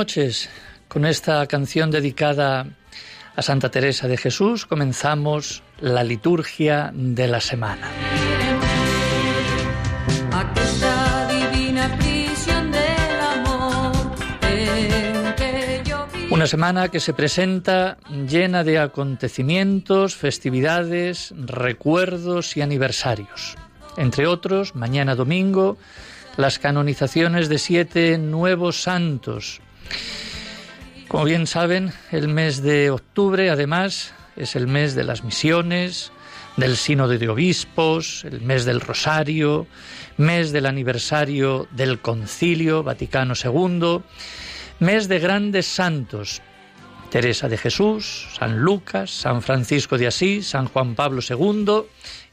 Noches. Con esta canción dedicada a Santa Teresa de Jesús comenzamos la liturgia de la semana. Una semana que se presenta llena de acontecimientos, festividades, recuerdos y aniversarios. Entre otros, mañana domingo, las canonizaciones de siete nuevos santos. Como bien saben, el mes de octubre, además, es el mes de las misiones, del sínodo de obispos, el mes del rosario, mes del aniversario del concilio Vaticano II, mes de grandes santos, Teresa de Jesús, San Lucas, San Francisco de Asís, San Juan Pablo II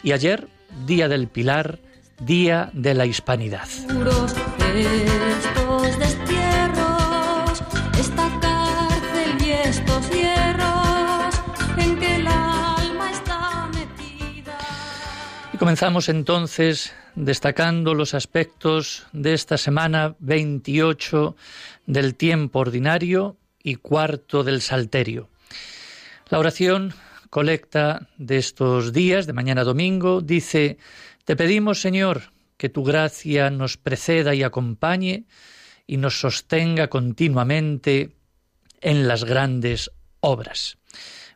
y ayer, Día del Pilar, Día de la Hispanidad. Comenzamos entonces destacando los aspectos de esta semana 28 del tiempo ordinario y cuarto del Salterio. La oración colecta de estos días, de mañana domingo, dice te pedimos, Señor, que tu gracia nos preceda y acompañe y nos sostenga continuamente en las grandes obras.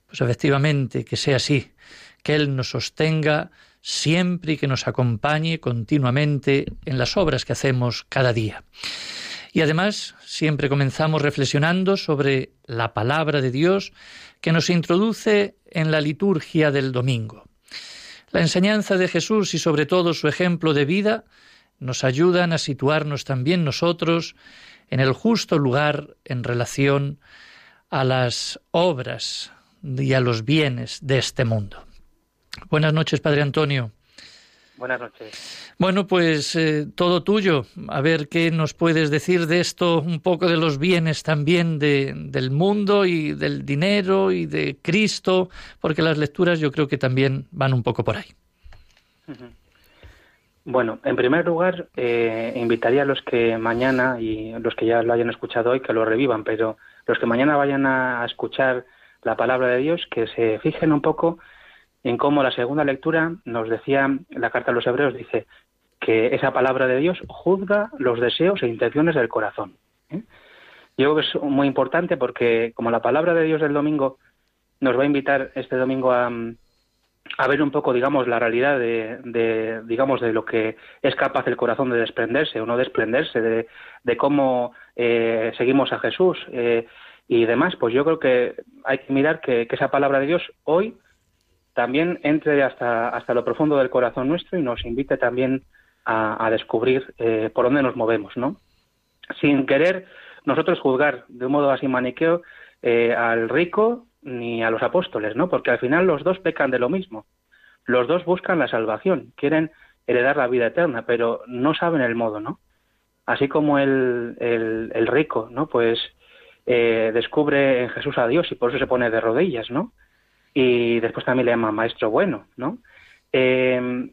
Pues efectivamente, que sea así, que Él nos sostenga siempre que nos acompañe continuamente en las obras que hacemos cada día. Y además, siempre comenzamos reflexionando sobre la palabra de Dios que nos introduce en la liturgia del domingo. La enseñanza de Jesús y sobre todo su ejemplo de vida nos ayudan a situarnos también nosotros en el justo lugar en relación a las obras y a los bienes de este mundo. Buenas noches, Padre Antonio. Buenas noches. Bueno, pues eh, todo tuyo. A ver qué nos puedes decir de esto, un poco de los bienes también de, del mundo y del dinero y de Cristo, porque las lecturas yo creo que también van un poco por ahí. Bueno, en primer lugar, eh, invitaría a los que mañana, y los que ya lo hayan escuchado hoy, que lo revivan, pero los que mañana vayan a escuchar la palabra de Dios, que se fijen un poco en cómo la segunda lectura nos decía, la carta a los hebreos dice que esa palabra de Dios juzga los deseos e intenciones del corazón. ¿eh? Yo creo que es muy importante porque como la palabra de Dios del domingo nos va a invitar este domingo a, a ver un poco, digamos, la realidad de, digamos, de lo que es capaz el corazón de desprenderse o no desprenderse, de, de cómo eh, seguimos a Jesús eh, y demás, pues yo creo que hay que mirar que esa palabra de Dios hoy también entre hasta, hasta lo profundo del corazón nuestro y nos invite también a, descubrir eh, por dónde nos movemos, ¿no? Sin querer nosotros juzgar de un modo así maniqueo eh, al rico ni a los apóstoles, ¿no? Porque al final los dos pecan de lo mismo. Los dos buscan la salvación, quieren heredar la vida eterna, pero no saben el modo, ¿no? Así como el, el, rico, ¿no? Pues eh, descubre en Jesús a Dios y por eso se pone de rodillas, ¿no? Y después también le llama maestro bueno, ¿no? Eh,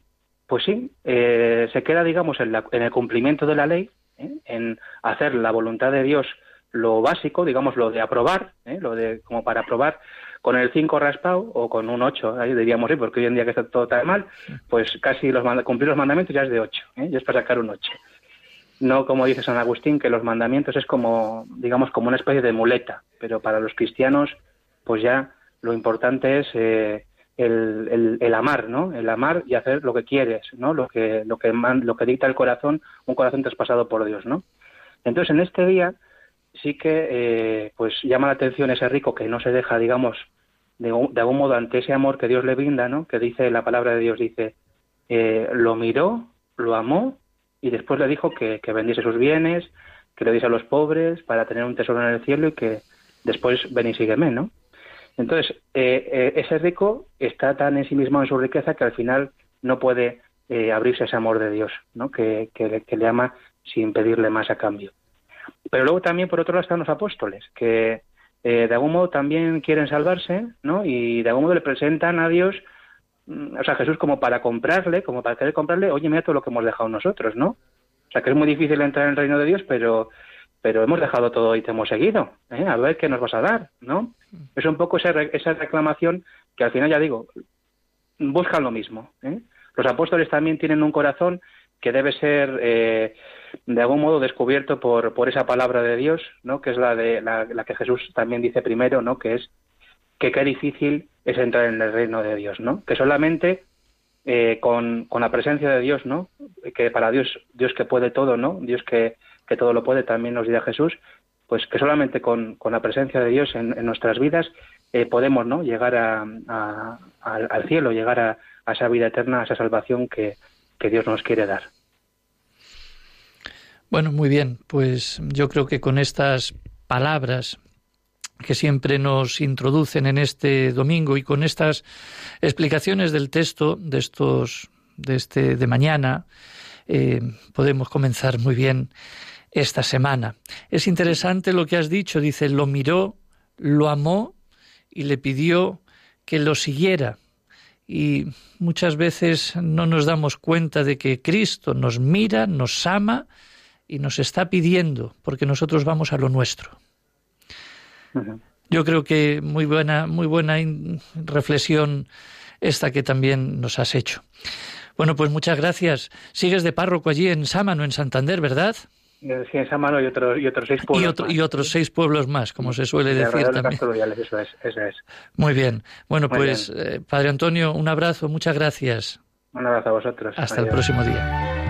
pues sí, eh, se queda, digamos, en, el cumplimiento de la ley, ¿eh? en hacer la voluntad de Dios lo básico, digamos, lo de aprobar, lo de como para aprobar con el 5 raspado o con un 8, ahí diríamos, ¿eh? porque hoy en día que está todo tan mal, pues casi los cumplir los mandamientos ya es de 8, ¿eh? ya es para sacar un 8. No como dice San Agustín, que los mandamientos es como, digamos, como una especie de muleta, pero para los cristianos, pues ya lo importante es eh, el, amar, ¿no? El amar y hacer lo que quieres, ¿no? Lo que, lo que, lo que dicta el corazón, un corazón traspasado por Dios, ¿no? Entonces, en este día sí que, eh, pues, llama la atención ese rico que no se deja, digamos, de, de, algún modo ante ese amor que Dios le brinda, ¿no? Que dice, la palabra de Dios dice, eh, lo miró, lo amó y después le dijo que, que vendiese sus bienes, que le diese a los pobres para tener un tesoro en el cielo y que después ven y sígueme, ¿no? Entonces, eh, eh, ese rico está tan en sí mismo en su riqueza que al final no puede eh, abrirse ese amor de Dios, ¿no? Que, le ama sin pedirle más a cambio. Pero luego también, por otro lado, están los apóstoles, que de algún modo también quieren salvarse, ¿no? Y de algún modo le presentan a Dios, mm, o sea, a Jesús como para comprarle, como para querer comprarle, oye, mira todo lo que hemos dejado nosotros, ¿no? O sea, que es muy difícil entrar en el reino de Dios, pero pero hemos dejado todo y te hemos seguido, ¿eh? a ver qué nos vas a dar, ¿no? Es un poco esa, esa reclamación que al final ya digo, buscan lo mismo. ¿eh? Los apóstoles también tienen un corazón que debe ser eh, de algún modo descubierto por, por esa palabra de Dios, ¿no? Que es la de la, que Jesús también dice primero, ¿no? Que es que qué difícil es entrar en el reino de Dios, ¿no? Que solamente eh, con, con la presencia de Dios, ¿no? Que para Dios, Dios que puede todo, ¿no? Dios que, que todo lo puede, también nos dirá Jesús, pues que solamente con, con la presencia de Dios en, nuestras vidas eh, podemos ¿no? llegar a, al cielo, llegar a, esa vida eterna, a esa salvación que, que Dios nos quiere dar. Bueno, muy bien, pues yo creo que con estas palabras que siempre nos introducen en este domingo y con estas explicaciones del texto de estos de este de mañana eh, podemos comenzar muy bien esta semana. Es interesante lo que has dicho, dice, lo miró, lo amó y le pidió que lo siguiera. Y muchas veces no nos damos cuenta de que Cristo nos mira, nos ama y nos está pidiendo, porque nosotros vamos a lo nuestro. Yo creo que muy buena, muy buena reflexión esta que también nos has hecho. Bueno, pues muchas gracias. Sigues de párroco allí en Sámano, en Santander, ¿verdad? Sí, en y otros, y otros seis pueblos. Y, y otros seis pueblos más, como se suele decir también. Eso es, eso es. Muy bien. Bueno, pues, eh, Padre Antonio, un abrazo, muchas gracias. Un abrazo a vosotros. Hasta el próximo día.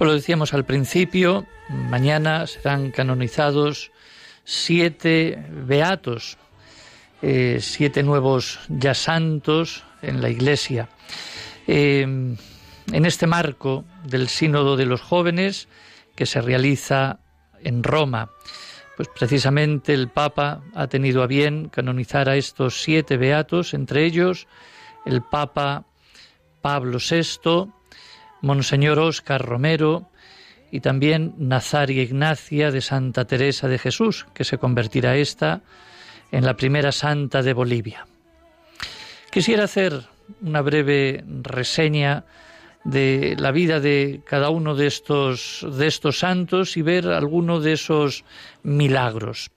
Pues lo decíamos al principio, mañana serán canonizados siete beatos, eh, siete nuevos ya santos en la Iglesia. Eh, en este marco del Sínodo de los Jóvenes que se realiza en Roma, pues precisamente el Papa ha tenido a bien canonizar a estos siete beatos, entre ellos el Papa Pablo VI, Monseñor Óscar Romero y también Nazaria Ignacia de Santa Teresa de Jesús, que se convertirá esta en la primera santa de Bolivia. Quisiera hacer una breve reseña de la vida de cada uno de estos, de estos santos y ver alguno de esos milagros.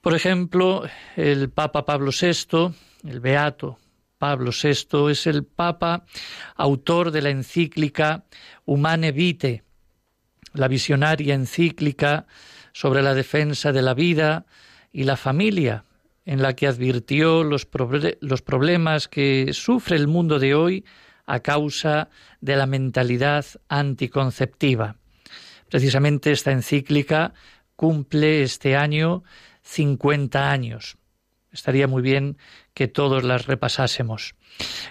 Por ejemplo, el Papa Pablo VI, el Beato Pablo VI es el Papa autor de la encíclica Humane Vitae, la visionaria encíclica sobre la defensa de la vida y la familia, en la que advirtió los, los problemas que sufre el mundo de hoy a causa de la mentalidad anticonceptiva. Precisamente esta encíclica cumple este año 50 años. estaría muy bien que todos las repasásemos.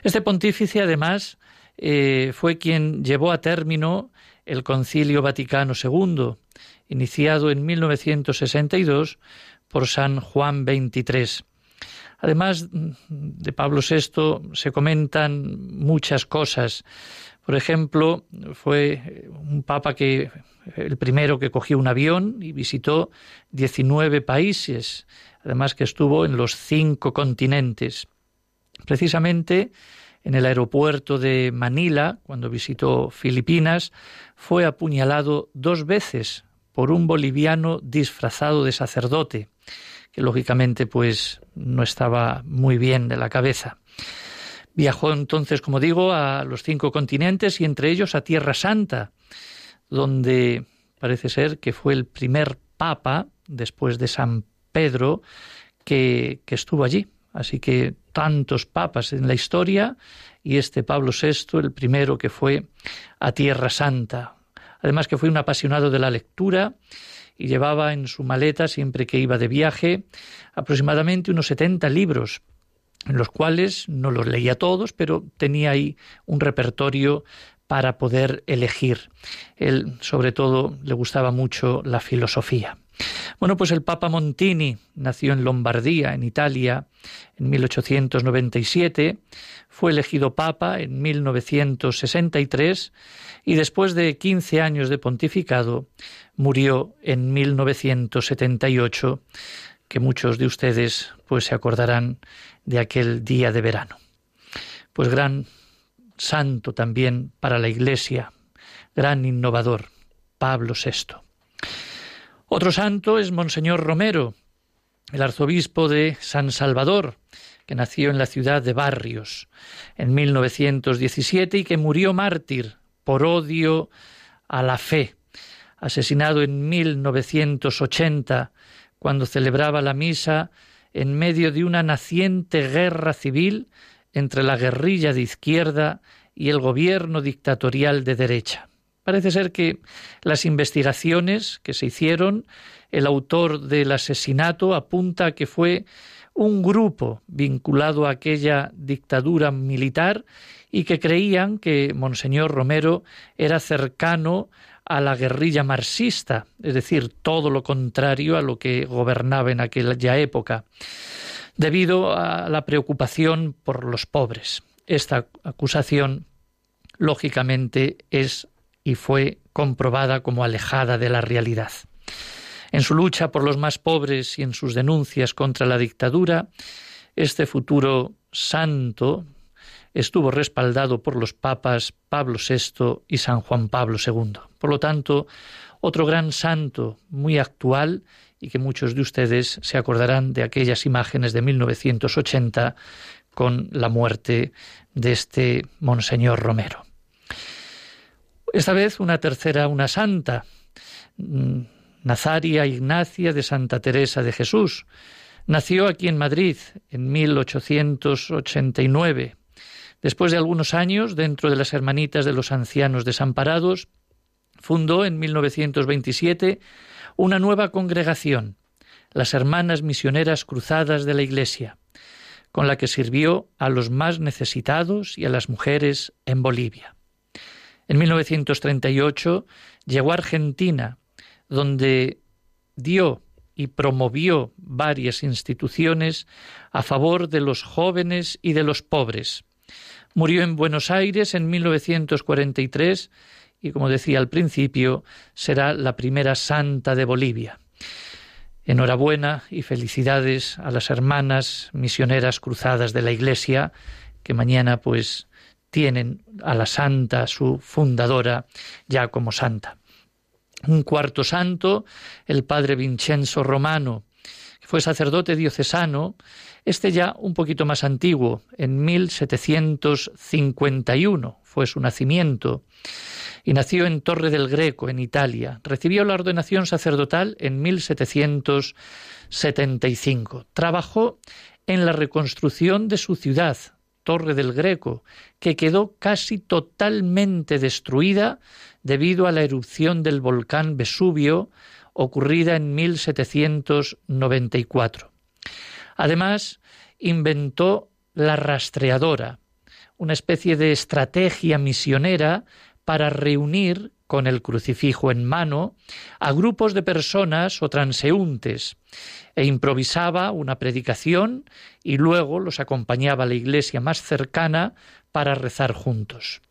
Este pontífice, además, eh, fue quien llevó a término el Concilio Vaticano II, iniciado en 1962 por San Juan XXIII. Además de Pablo VI se comentan muchas cosas. Por ejemplo, fue un papa que el primero que cogió un avión y visitó 19 países, además que estuvo en los cinco continentes. Precisamente en el aeropuerto de Manila, cuando visitó Filipinas, fue apuñalado dos veces por un boliviano disfrazado de sacerdote, que lógicamente pues no estaba muy bien de la cabeza. Viajó entonces, como digo, a los cinco continentes y entre ellos a Tierra Santa, donde parece ser que fue el primer papa, después de San Pedro, que, estuvo allí. Así que tantos papas en la historia y este Pablo VI, el primero que fue a Tierra Santa. Además que fue un apasionado de la lectura y llevaba en su maleta, siempre que iba de viaje, aproximadamente unos 70 libros, en los cuales no los leía todos, pero tenía ahí un repertorio para poder elegir. Él, sobre todo, le gustaba mucho la filosofía. Bueno, pues el Papa Montini nació en Lombardía, en Italia, en 1897, fue elegido Papa en 1963 y después de 15 años de pontificado murió en 1978, que muchos de ustedes pues se acordarán de aquel día de verano. Pues gran santo también para la Iglesia, gran innovador, Pablo VI. Otro santo es Monseñor Romero, el arzobispo de San Salvador, que nació en la ciudad de Barrios en 1917 y que murió mártir por odio a la fe, asesinado en 1980 cuando celebraba la misa en medio de una naciente guerra civil entre la guerrilla de izquierda y el gobierno dictatorial de derecha. Parece ser que las investigaciones que se hicieron, el autor del asesinato apunta a que fue un grupo vinculado a aquella dictadura militar y que creían que Monseñor Romero era cercano a la guerrilla marxista, es decir, todo lo contrario a lo que gobernaba en aquella época, debido a la preocupación por los pobres. Esta acusación, lógicamente, es y fue comprobada como alejada de la realidad. En su lucha por los más pobres y en sus denuncias contra la dictadura, este futuro santo estuvo respaldado por los papas Pablo VI y San Juan Pablo II. Por lo tanto, otro gran santo muy actual y que muchos de ustedes se acordarán de aquellas imágenes de 1980 con la muerte de este Monseñor Romero. Esta vez una tercera, una santa, mm, Nazaria Ignacia de Santa Teresa de Jesús. Nació aquí en Madrid en 1889. Después de algunos años, dentro de las Hermanitas de los Ancianos Desamparados, fundó en 1927 una nueva congregación, las Hermanas Misioneras Cruzadas de la Iglesia, con la que sirvió a los más necesitados y a las mujeres en Bolivia. En 1938 llegó a Argentina, donde dio y promovió varias instituciones a favor de los jóvenes y de los pobres. Murió en Buenos Aires en 1943 y, como decía al principio, será la primera santa de Bolivia. Enhorabuena y felicidades a las hermanas misioneras cruzadas de la Iglesia, que mañana pues tienen a la santa, su fundadora, ya como santa. Un cuarto santo, el padre Vincenzo Romano, que fue sacerdote diocesano, este ya un poquito más antiguo, en 1751 fue su nacimiento, y nació en Torre del Greco, en Italia. Recibió la ordenación sacerdotal en 1775. Trabajó en la reconstrucción de su ciudad, Torre del Greco, que quedó casi totalmente destruida debido a la erupción del volcán Vesubio ocurrida en 1794. Además, inventó la rastreadora, una especie de estrategia misionera para reunir con el crucifijo en mano a grupos de personas o transeúntes e improvisaba una predicación y luego los acompañaba a la iglesia más cercana para rezar juntos.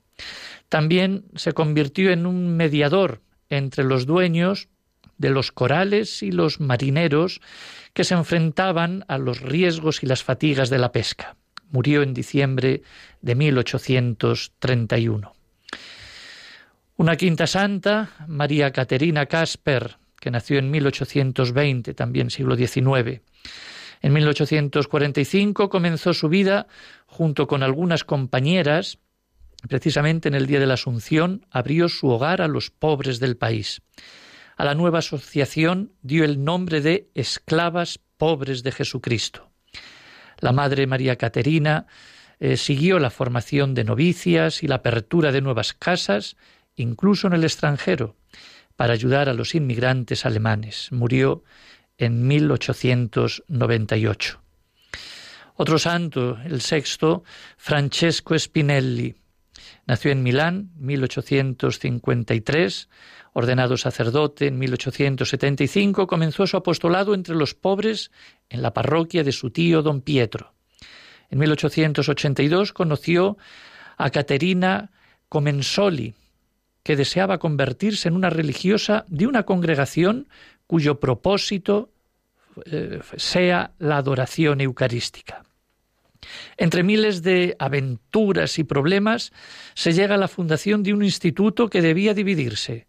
También se convirtió en un mediador entre los dueños de los corales y los marineros que se enfrentaban a los riesgos y las fatigas de la pesca. Murió en diciembre de 1831. Una quinta santa, María Caterina Casper, que nació en 1820, también siglo XIX. En 1845 comenzó su vida junto con algunas compañeras. Precisamente en el día de la Asunción abrió su hogar a los pobres del país. A la nueva asociación dio el nombre de Esclavas Pobres de Jesucristo. La Madre María Caterina eh, siguió la formación de novicias y la apertura de nuevas casas, incluso en el extranjero, para ayudar a los inmigrantes alemanes. Murió en 1898. Otro santo, el sexto, Francesco Spinelli. Nació en Milán, 1853, ordenado sacerdote en 1875, comenzó su apostolado entre los pobres en la parroquia de su tío don Pietro. En 1882 conoció a Caterina Comensoli, que deseaba convertirse en una religiosa de una congregación cuyo propósito eh, sea la adoración eucarística. Entre miles de aventuras y problemas se llega a la fundación de un instituto que debía dividirse.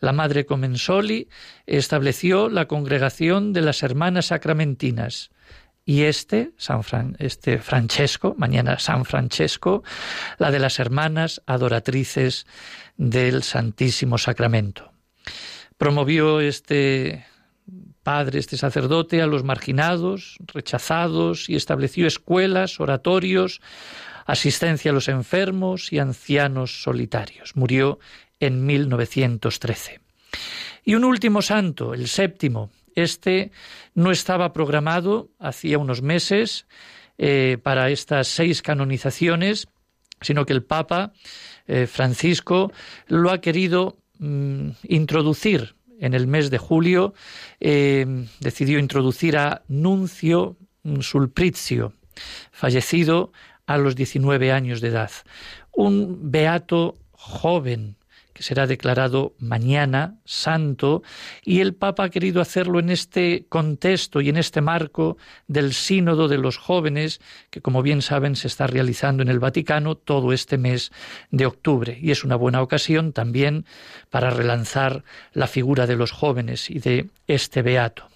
La madre Comensoli estableció la congregación de las hermanas sacramentinas y este, San este Francesco, mañana San Francesco, la de las hermanas adoratrices del Santísimo Sacramento. Promovió este padre, este sacerdote, a los marginados, rechazados, y estableció escuelas, oratorios, asistencia a los enfermos y ancianos solitarios. Murió en 1913. Y un último santo, el séptimo. Este no estaba programado hacía unos meses eh, para estas seis canonizaciones, sino que el Papa eh, Francisco lo ha querido mm, introducir en el mes de julio, eh, decidió introducir a Nuncio Sulprizio, fallecido a los 19 años de edad. Un beato joven, que será declarado mañana santo, y el Papa ha querido hacerlo en este contexto y en este marco del sínodo de los jóvenes, que como bien saben se está realizando en el Vaticano todo este mes de octubre, y es una buena ocasión también para relanzar la figura de los jóvenes y de este beato.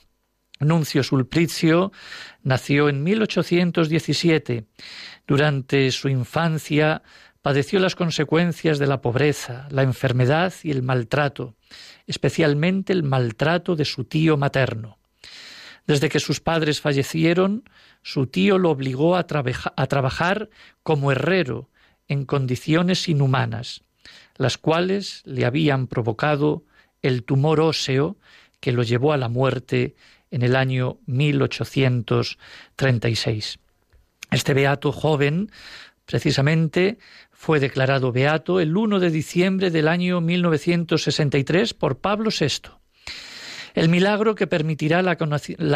Nuncio Sulpricio nació en 1817. Durante su infancia padeció las consecuencias de la pobreza, la enfermedad y el maltrato, especialmente el maltrato de su tío materno. Desde que sus padres fallecieron, su tío lo obligó a, trabajar como herrero en condiciones inhumanas, las cuales le habían provocado el tumor óseo que lo llevó a la muerte en el año 1836. Este beato joven, precisamente, fue declarado beato el 1 de diciembre del año 1963 por Pablo VI. El milagro que permitirá la,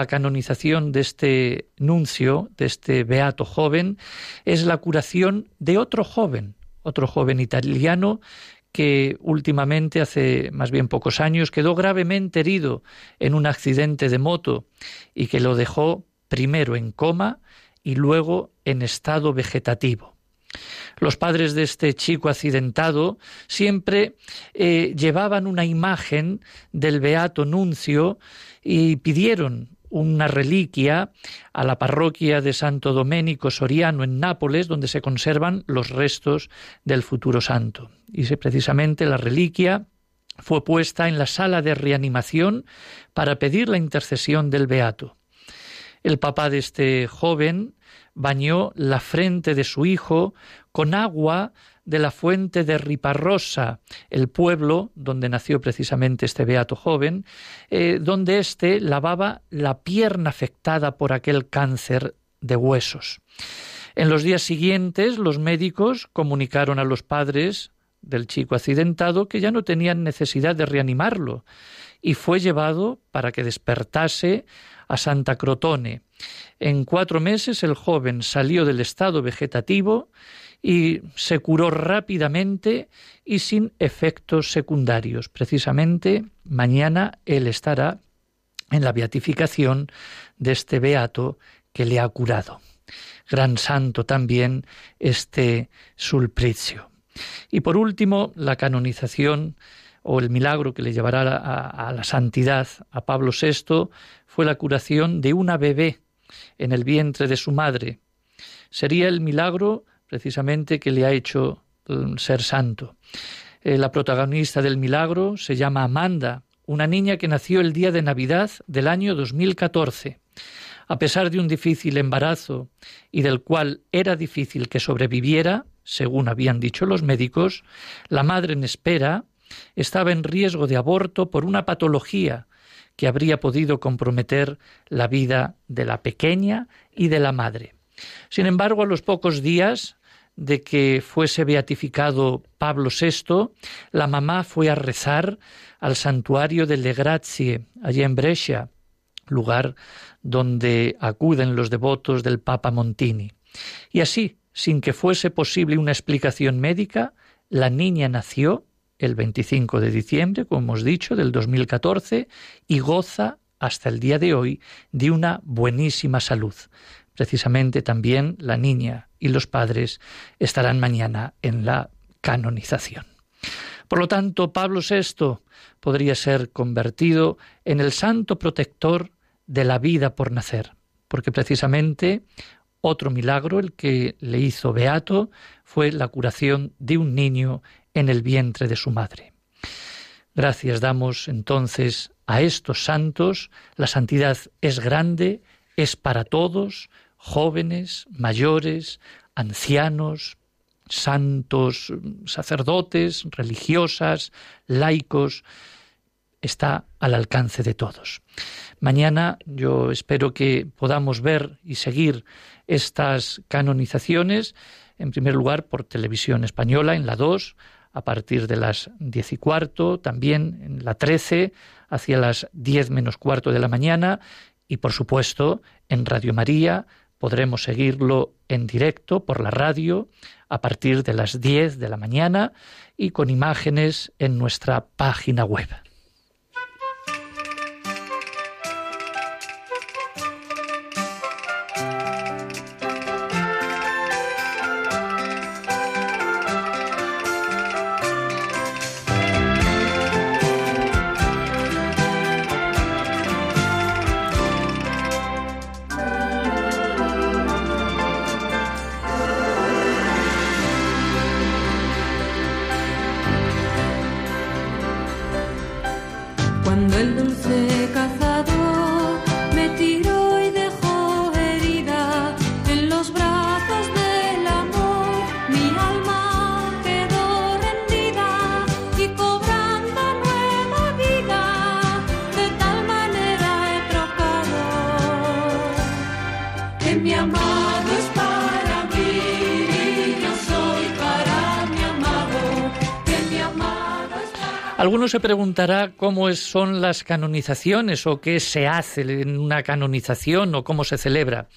canonización de este nuncio, de este beato joven, es la curación de otro joven, otro joven italiano que últimamente, hace más bien pocos años, quedó gravemente herido en un accidente de moto y que lo dejó primero en coma y luego en estado vegetativo. Los padres de este chico accidentado siempre eh, llevaban una imagen del beato nuncio y pidieron una reliquia a la parroquia de Santo Doménico Soriano en Nápoles, donde se conservan los restos del futuro santo. Y precisamente la reliquia fue puesta en la sala de reanimación para pedir la intercesión del beato. El papá de este joven bañó la frente de su hijo con agua de la fuente de Riparrosa, el pueblo donde nació precisamente este beato joven, eh, donde éste lavaba la pierna afectada por aquel cáncer de huesos. En los días siguientes los médicos comunicaron a los padres del chico accidentado que ya no tenían necesidad de reanimarlo y fue llevado para que despertase a Santa Crotone. En cuatro meses el joven salió del estado vegetativo y se curó rápidamente y sin efectos secundarios. Precisamente mañana él estará en la beatificación de este beato que le ha curado. Gran santo también este Sulpricio. Y por último, la canonización o el milagro que le llevará a, a, la santidad a Pablo VI fue la curación de una bebé en el vientre de su madre. Sería el milagro precisamente que le ha hecho mm, ser santo. Eh, la protagonista del milagro se llama Amanda, una niña que nació el día de Navidad del año 2014. A pesar de un difícil embarazo y del cual era difícil que sobreviviera, según habían dicho los médicos, la madre en espera estaba en riesgo de aborto por una patología que habría podido comprometer la vida de la pequeña y de la madre. Sin embargo, a los pocos días de que fuese beatificado Pablo VI, la mamá fue a rezar al santuario de Le Grazie, allí en Brescia, lugar donde acuden los devotos del Papa Montini. Y así, sin que fuese posible una explicación médica, la niña nació el 25 de diciembre, como hemos dicho, del 2014, y goza hasta el día de hoy de una buenísima salud. Precisamente también la niña y los padres estarán mañana en la canonización. Por lo tanto, Pablo VI podría ser convertido en el santo protector de la vida por nacer, porque precisamente otro milagro, el que le hizo beato, fue la curación de un niño en el vientre de su madre. Gracias damos entonces a estos santos. La santidad es grande, es para todos, jóvenes, mayores, ancianos, santos, sacerdotes, religiosas, laicos, está al alcance de todos. Mañana yo espero que podamos ver y seguir estas canonizaciones, en primer lugar por televisión española en la 2, a partir de las diez y cuarto, también en la 13, hacia las diez menos cuarto de la mañana, y por supuesto en Radio María podremos seguirlo en directo por la radio a partir de las 10 de la mañana y con imágenes en nuestra página web. Se preguntará cómo son las canonizaciones o qué se hace en una canonización o cómo se celebra,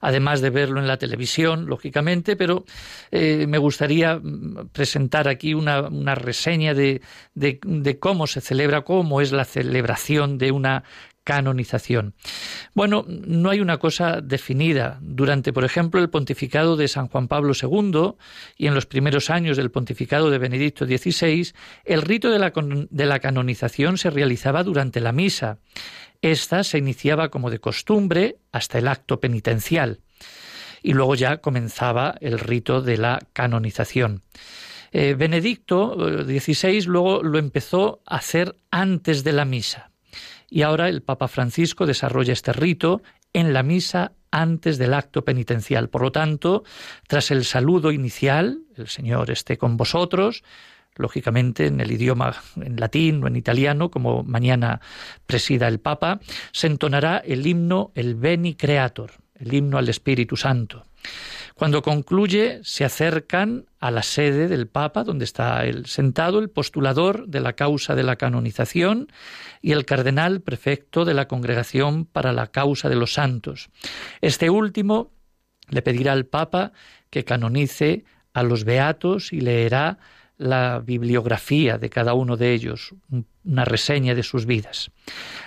además de verlo en la televisión, lógicamente, pero eh, me gustaría mm, presentar aquí una, reseña de, de cómo se celebra, cómo es la celebración de una canonización. Bueno, no hay una cosa definida. Durante, por ejemplo, el pontificado de San Juan Pablo II y en los primeros años del pontificado de Benedicto XVI, el rito de la, de la canonización se realizaba durante la misa. Esta se iniciaba como de costumbre hasta el acto penitencial y luego ya comenzaba el rito de la canonización. Eh, Benedicto XVI luego lo empezó a hacer antes de la misa y ahora el Papa Francisco desarrolla este rito en la misa antes del acto penitencial. Por lo tanto, tras el saludo inicial, el Señor esté con vosotros, lógicamente en el idioma en latín o en italiano, como mañana presida el Papa, se entonará el himno el Beni Creator, el himno al Espíritu Santo. Cuando concluye, se acercan a la sede del Papa, donde está sentado el postulador de la causa de la canonización y el cardenal prefecto de la Congregación para la causa de los santos. Este último le pedirá al Papa que canonice a los beatos y leerá la bibliografía de cada uno de ellos, una reseña de sus vidas.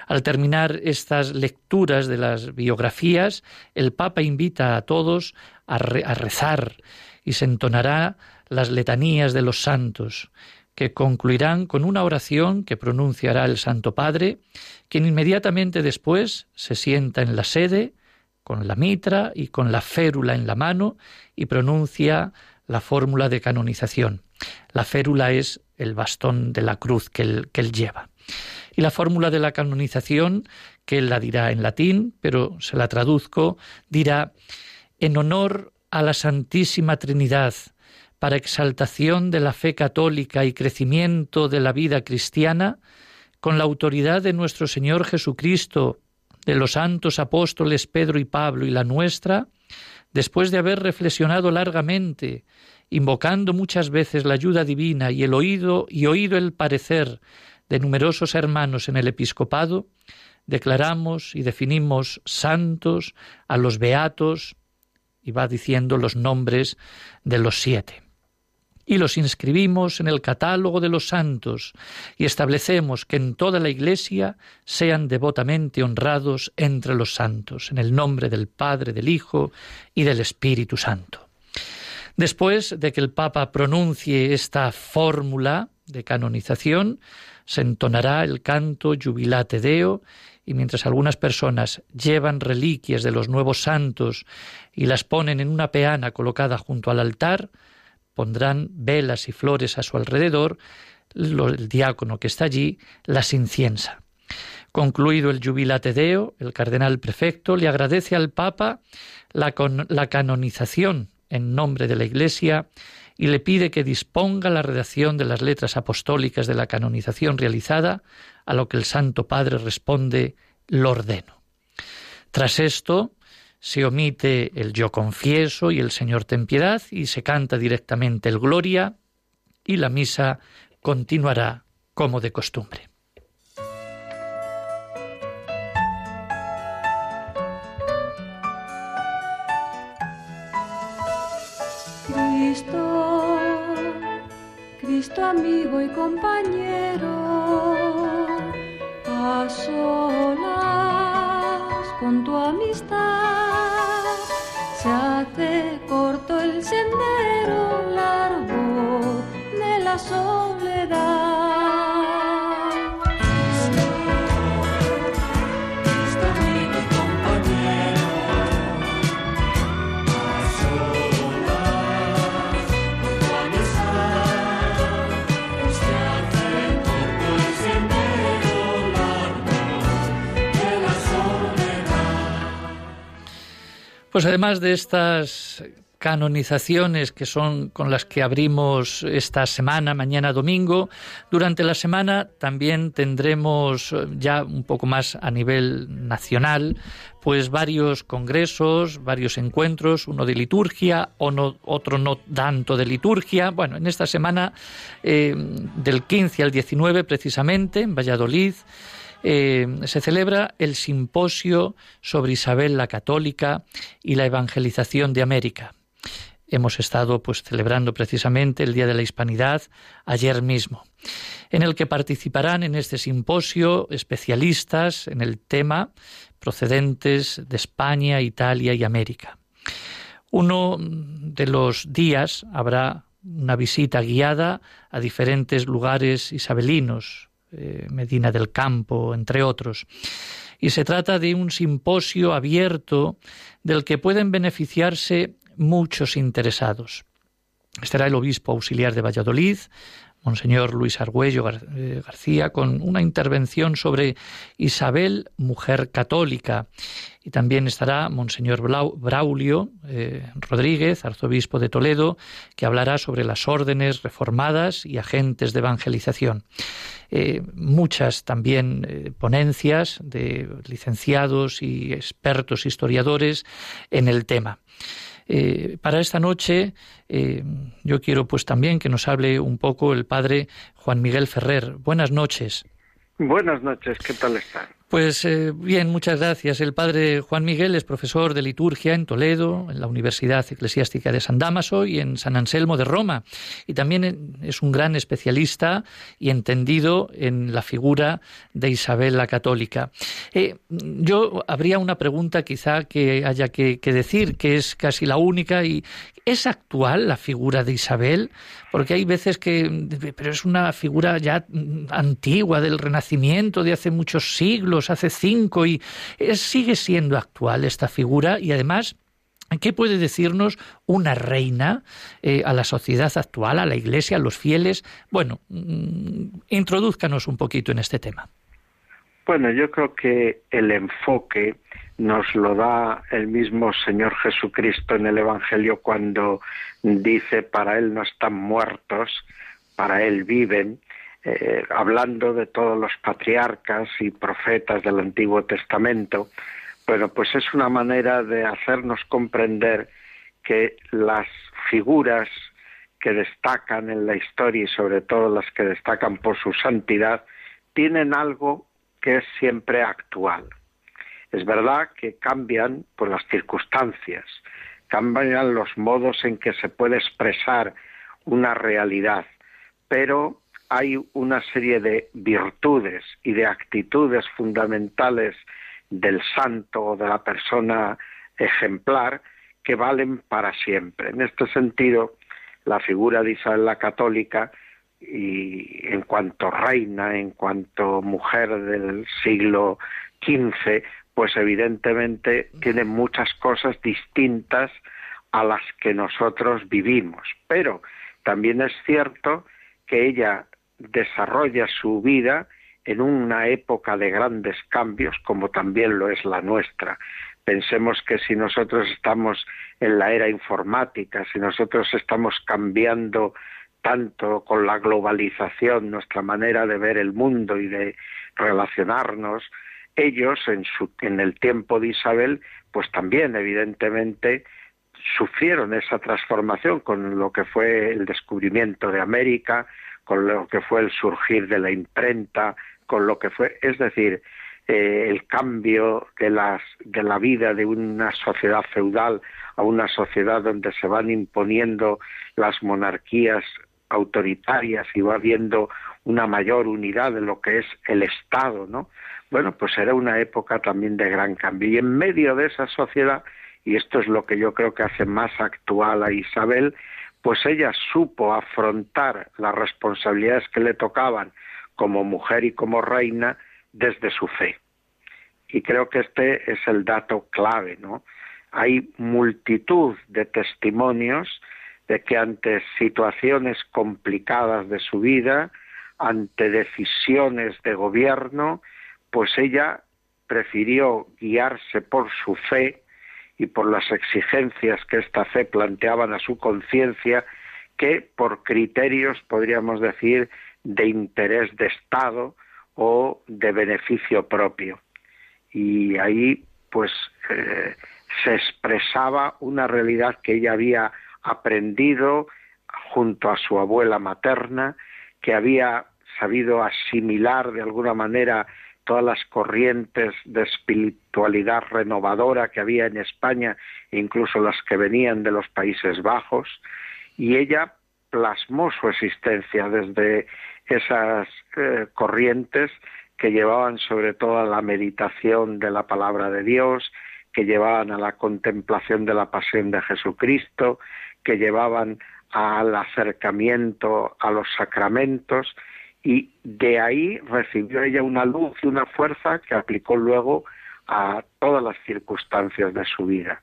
Al terminar estas lecturas de las biografías, el Papa invita a todos a, rezar y se entonará las letanías de los santos, que concluirán con una oración que pronunciará el Santo Padre, quien inmediatamente después se sienta en la sede, con la mitra y con la férula en la mano, y pronuncia la fórmula de canonización. La férula es el bastón de la cruz que él, lleva. Y la fórmula de la canonización, que él la dirá en latín, pero se la traduzco, dirá en honor a la Santísima Trinidad, para exaltación de la fe católica y crecimiento de la vida cristiana, con la autoridad de nuestro Señor Jesucristo, de los santos apóstoles Pedro y Pablo y la nuestra, después de haber reflexionado largamente, invocando muchas veces la ayuda divina y el oído y oído el parecer de numerosos hermanos en el episcopado, declaramos y definimos santos a los beatos, y va diciendo los nombres de los siete. Y los inscribimos en el catálogo de los santos y establecemos que en toda la Iglesia sean devotamente honrados entre los santos, en el nombre del Padre, del Hijo y del Espíritu Santo. Después de que el Papa pronuncie esta fórmula de canonización, se entonará el canto Jubilate Deo y mientras algunas personas llevan reliquias de los nuevos santos y las ponen en una peana colocada junto al altar, pondrán velas y flores a su alrededor, el diácono que está allí las inciensa. Concluido el Jubilate Deo, el cardenal prefecto le agradece al Papa la, la canonización en nombre de la Iglesia y le pide que disponga la redacción de las letras apostólicas de la canonización realizada, a lo que el Santo Padre responde, lo ordeno. Tras esto, se omite el yo confieso y el Señor ten piedad y se canta directamente el Gloria y la misa continuará como de costumbre. Cristo amigo y compañero, a solas con tu amistad, se hace corto el sendero largo de la soledad. Pues además de estas canonizaciones que son con las que abrimos esta semana, mañana domingo. Durante la semana también tendremos eh, ya un poco más a nivel nacional, pues varios congresos, varios encuentros, uno de liturgia, otro no tanto de liturgia. Bueno, en esta semana eh, del 15 al 19 precisamente en Valladolid eh, se celebra el simposio sobre Isabel la Católica y la evangelización de América. Hemos estado pues celebrando precisamente el Día de la Hispanidad ayer mismo, en el que participarán en este simposio especialistas en el tema procedentes de España, Italia y América. Uno de los días habrá una visita guiada a diferentes lugares isabelinos, eh, Medina del Campo, entre otros. Y se trata de un simposio abierto del que pueden beneficiarse muchos interesados. Estará el obispo auxiliar de Valladolid, Monseñor Luis Argüello eh, García, con una intervención sobre Isabel, mujer católica. Y también estará Monseñor Braulio eh, Rodríguez, arzobispo de Toledo, que hablará sobre las órdenes reformadas y agentes de evangelización. Eh, muchas también ponencias de licenciados y expertos historiadores en el tema. Eh, para esta noche eh, yo quiero pues también que nos hable un poco el padre Juan Miguel Ferrer. Buenas noches. Buenas noches, ¿qué tal están? Pues eh, bien, muchas gracias. El padre Juan Miguel es profesor de liturgia en Toledo, en la Universidad Eclesiástica de San Damaso y en San Anselmo de Roma. Y también es un gran especialista y entendido en la figura de Isabel la Católica. Eh, yo habría una pregunta quizá que haya que, que decir, que es casi la única, y ¿es actual la figura de Isabel? Porque hay veces que, pero es una figura ya antigua del Renacimiento, de hace muchos siglos hace cinco, y sigue siendo actual esta figura y además ¿Qué puede decirnos una reina eh, a la sociedad actual, a la Iglesia, a los fieles? Bueno, mm, introduzcanos un poquito en este tema. Bueno, yo creo que el enfoque nos lo da el mismo Señor Jesucristo en el Evangelio cuando dice, para Él no están muertos, para Él viven, eh, hablando de todos los patriarcas y profetas del Antiguo Testamento, bueno, pues es una manera de hacernos comprender que las figuras que destacan en la historia y sobre todo las que destacan por su santidad, tienen algo que es siempre actual. Es verdad que cambian por las circunstancias, cambian los modos en que se puede expresar una realidad, pero hay una serie de virtudes y de actitudes fundamentales del santo o de la persona ejemplar que valen para siempre. En este sentido, la figura de Isabel la Católica y en cuanto reina, en cuanto mujer del siglo XV, pues evidentemente tiene muchas cosas distintas a las que nosotros vivimos. Pero también es cierto que ella desarrolla su vida en una época de grandes cambios, como también lo es la nuestra. Pensemos que si nosotros estamos en la era informática, si nosotros estamos cambiando tanto con la globalización nuestra manera de ver el mundo y de relacionarnos, ellos en, su, en el tiempo de Isabel, pues también evidentemente sufrieron esa transformación con lo que fue el descubrimiento de América, con lo que fue el surgir de la imprenta, con lo que fue, es decir, eh, el cambio de, las, de la vida de una sociedad feudal a una sociedad donde se van imponiendo las monarquías autoritarias y va habiendo una mayor unidad de lo que es el Estado, ¿no? Bueno, pues era una época también de gran cambio. Y en medio de esa sociedad, y esto es lo que yo creo que hace más actual a Isabel, pues ella supo afrontar las responsabilidades que le tocaban como mujer y como reina desde su fe. Y creo que este es el dato clave, ¿no? Hay multitud de testimonios de que ante situaciones complicadas de su vida, ante decisiones de gobierno, pues ella prefirió guiarse por su fe y por las exigencias que esta fe planteaban a su conciencia que por criterios, podríamos decir, de interés de Estado o de beneficio propio. Y ahí, pues, eh, se expresaba una realidad que ella había aprendido junto a su abuela materna, que había sabido asimilar de alguna manera todas las corrientes de espiritualidad renovadora que había en España, incluso las que venían de los Países Bajos, y ella plasmó su existencia desde esas eh, corrientes que llevaban sobre todo a la meditación de la palabra de Dios, que llevaban a la contemplación de la pasión de Jesucristo, que llevaban al acercamiento a los sacramentos y de ahí recibió ella una luz y una fuerza que aplicó luego a todas las circunstancias de su vida.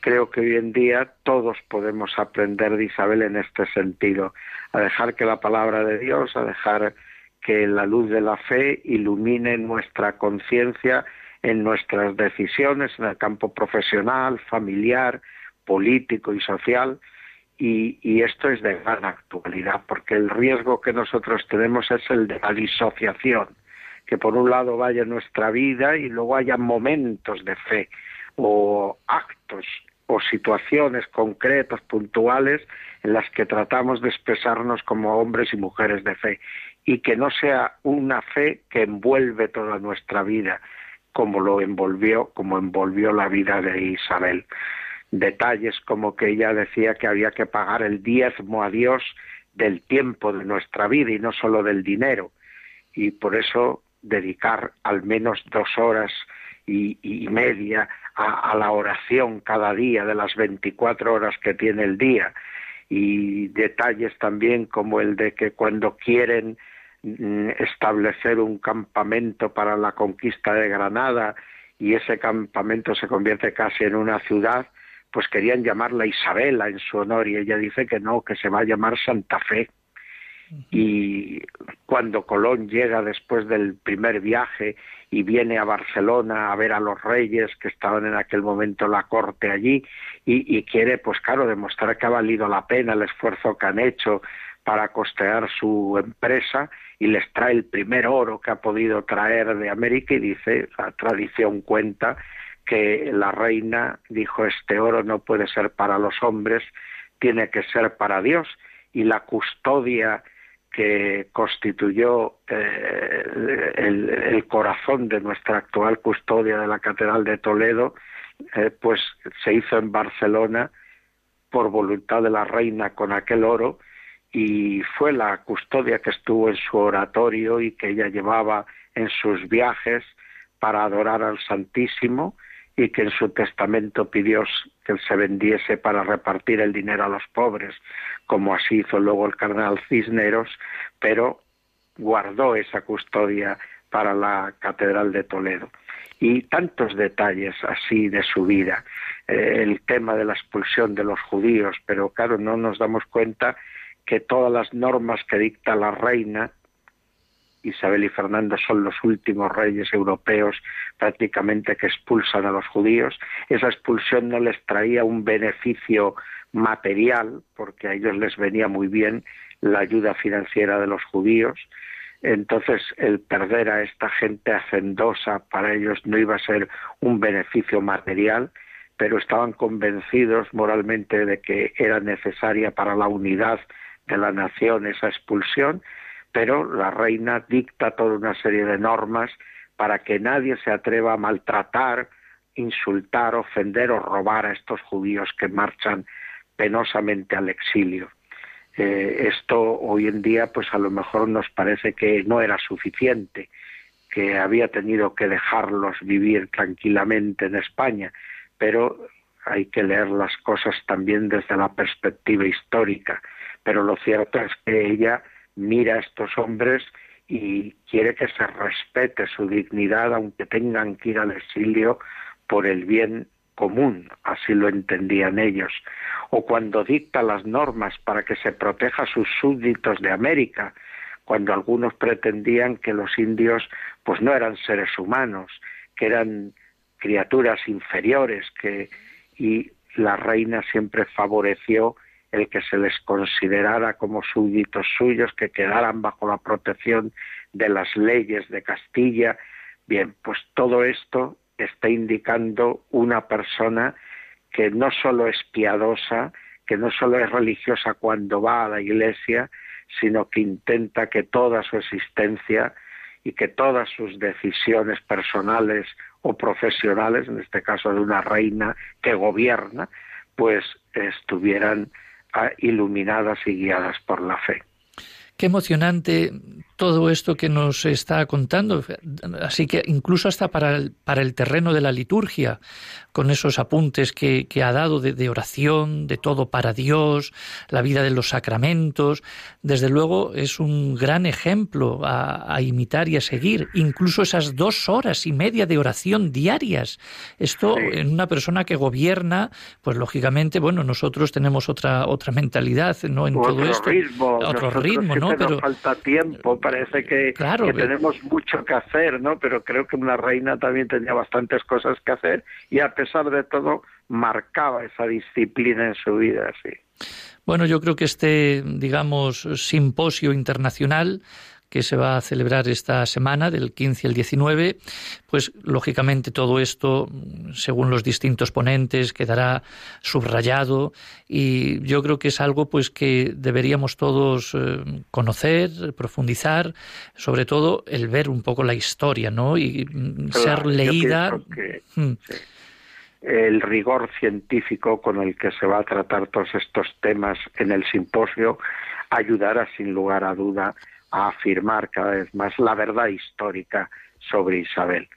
creo que hoy en día todos podemos aprender de Isabel en este sentido, a dejar que la palabra de Dios, a dejar que la luz de la fe ilumine nuestra conciencia en nuestras decisiones en el campo profesional, familiar, político y social. Y, esto es de gran actualidad, porque el riesgo que nosotros tenemos es el de la disociación, que por un lado vaya nuestra vida y luego haya momentos de fe o actos o situaciones concretas, puntuales, en las que tratamos de expresarnos como hombres y mujeres de fe, y que no sea una fe que envuelve toda nuestra vida, como lo envolvió, como envolvió la vida de Isabel. Detalles como que ella decía que había que pagar el diezmo a Dios del tiempo de nuestra vida y no solo del dinero, y por eso dedicar al menos dos horas y, media a, la oración cada día de las 24 horas que tiene el día. Y detalles también como el de que cuando quieren mm, establecer un campamento para la conquista de Granada y ese campamento se convierte casi en una ciudad, pues querían llamarla Isabela en su honor y ella dice que no, que se va a llamar Santa Fe. Y cuando Colón llega después del primer viaje y viene a Barcelona a ver a los reyes que estaban en aquel momento la corte allí y, quiere, pues claro, demostrar que ha valido la pena el esfuerzo que han hecho para costear su empresa y les trae el primer oro que ha podido traer de América y dice, la tradición cuenta que la reina dijo, este oro no puede ser para los hombres, tiene que ser para Dios y la custodia que constituyó eh, el, corazón de nuestra actual custodia de la Catedral de Toledo, eh, pues se hizo en Barcelona por voluntad de la reina con aquel oro y fue la custodia que estuvo en su oratorio y que ella llevaba en sus viajes para adorar al Santísimo y que en su testamento pidió que se vendiese para repartir el dinero a los pobres, como así hizo luego el cardenal Cisneros, pero guardó esa custodia para la Catedral de Toledo. Y tantos detalles así de su vida, eh, el tema de la expulsión de los judíos, pero claro, no nos damos cuenta que todas las normas que dicta la reina Isabel y Fernando son los últimos reyes europeos prácticamente que expulsan a los judíos. Esa expulsión no les traía un beneficio material, porque a ellos les venía muy bien la ayuda financiera de los judíos. Entonces, el perder a esta gente hacendosa para ellos no iba a ser un beneficio material, pero estaban convencidos moralmente de que era necesaria para la unidad de la nación esa expulsión pero la reina dicta toda una serie de normas para que nadie se atreva a maltratar, insultar, ofender o robar a estos judíos que marchan penosamente al exilio. Eh, esto hoy en día pues a lo mejor nos parece que no era suficiente, que había tenido que dejarlos vivir tranquilamente en España, pero hay que leer las cosas también desde la perspectiva histórica. Pero lo cierto es que ella mira a estos hombres y quiere que se respete su dignidad aunque tengan que ir al exilio por el bien común, así lo entendían ellos, o cuando dicta las normas para que se proteja a sus súbditos de América, cuando algunos pretendían que los indios pues no eran seres humanos, que eran criaturas inferiores, que y la reina siempre favoreció el que se les considerara como súbditos suyos, que quedaran bajo la protección de las leyes de Castilla. Bien, pues todo esto está indicando una persona que no solo es piadosa, que no solo es religiosa cuando va a la iglesia, sino que intenta que toda su existencia y que todas sus decisiones personales o profesionales, en este caso de una reina que gobierna, pues estuvieran iluminadas y guiadas por la fe. Qué emocionante todo esto que nos está contando. Así que incluso hasta para el, para el terreno de la liturgia, con esos apuntes que, ha dado de, oración, de todo para Dios, la vida de los sacramentos, desde luego es un gran ejemplo a, imitar y a seguir. Incluso esas dos horas y media de oración diarias. Esto en una persona que gobierna, pues lógicamente, bueno, nosotros tenemos otra otra mentalidad, ¿no? En todo esto. Ritmo. Otro ritmo, ¿no? Pero falta tiempo parece que, tenemos mucho que hacer, ¿no? Pero creo que una reina también tenía bastantes cosas que hacer y a pesar de todo marcaba esa disciplina en su vida, sí. Bueno, yo creo que este, digamos, simposio internacional que se va a celebrar esta semana, del 15 al 19, pues lógicamente todo esto, según los distintos ponentes, quedará subrayado y yo creo que es algo pues que deberíamos todos eh, conocer, profundizar, sobre todo el ver un poco la historia, ¿no? Y mm, ser leída. Mm. el rigor científico con el que se va a tratar todos estos temas en el simposio ayudará sin lugar a duda a afirmar cada vez más la verdad histórica sobre Isabel,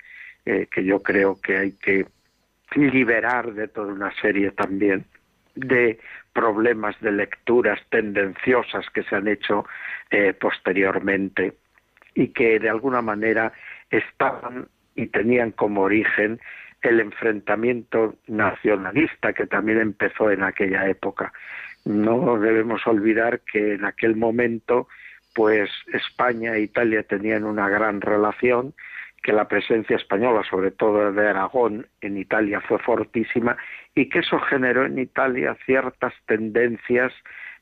eh, que yo creo que hay que liberar de toda una serie también de problemas de lecturas tendenciosas que se han hecho eh, posteriormente y que de alguna manera estaban y tenían como origen el enfrentamiento nacionalista que también empezó en aquella época. No debemos olvidar que en aquel momento pues España e Italia tenían una gran relación, que la presencia española, sobre todo de Aragón, en Italia fue fortísima y que eso generó en Italia ciertas tendencias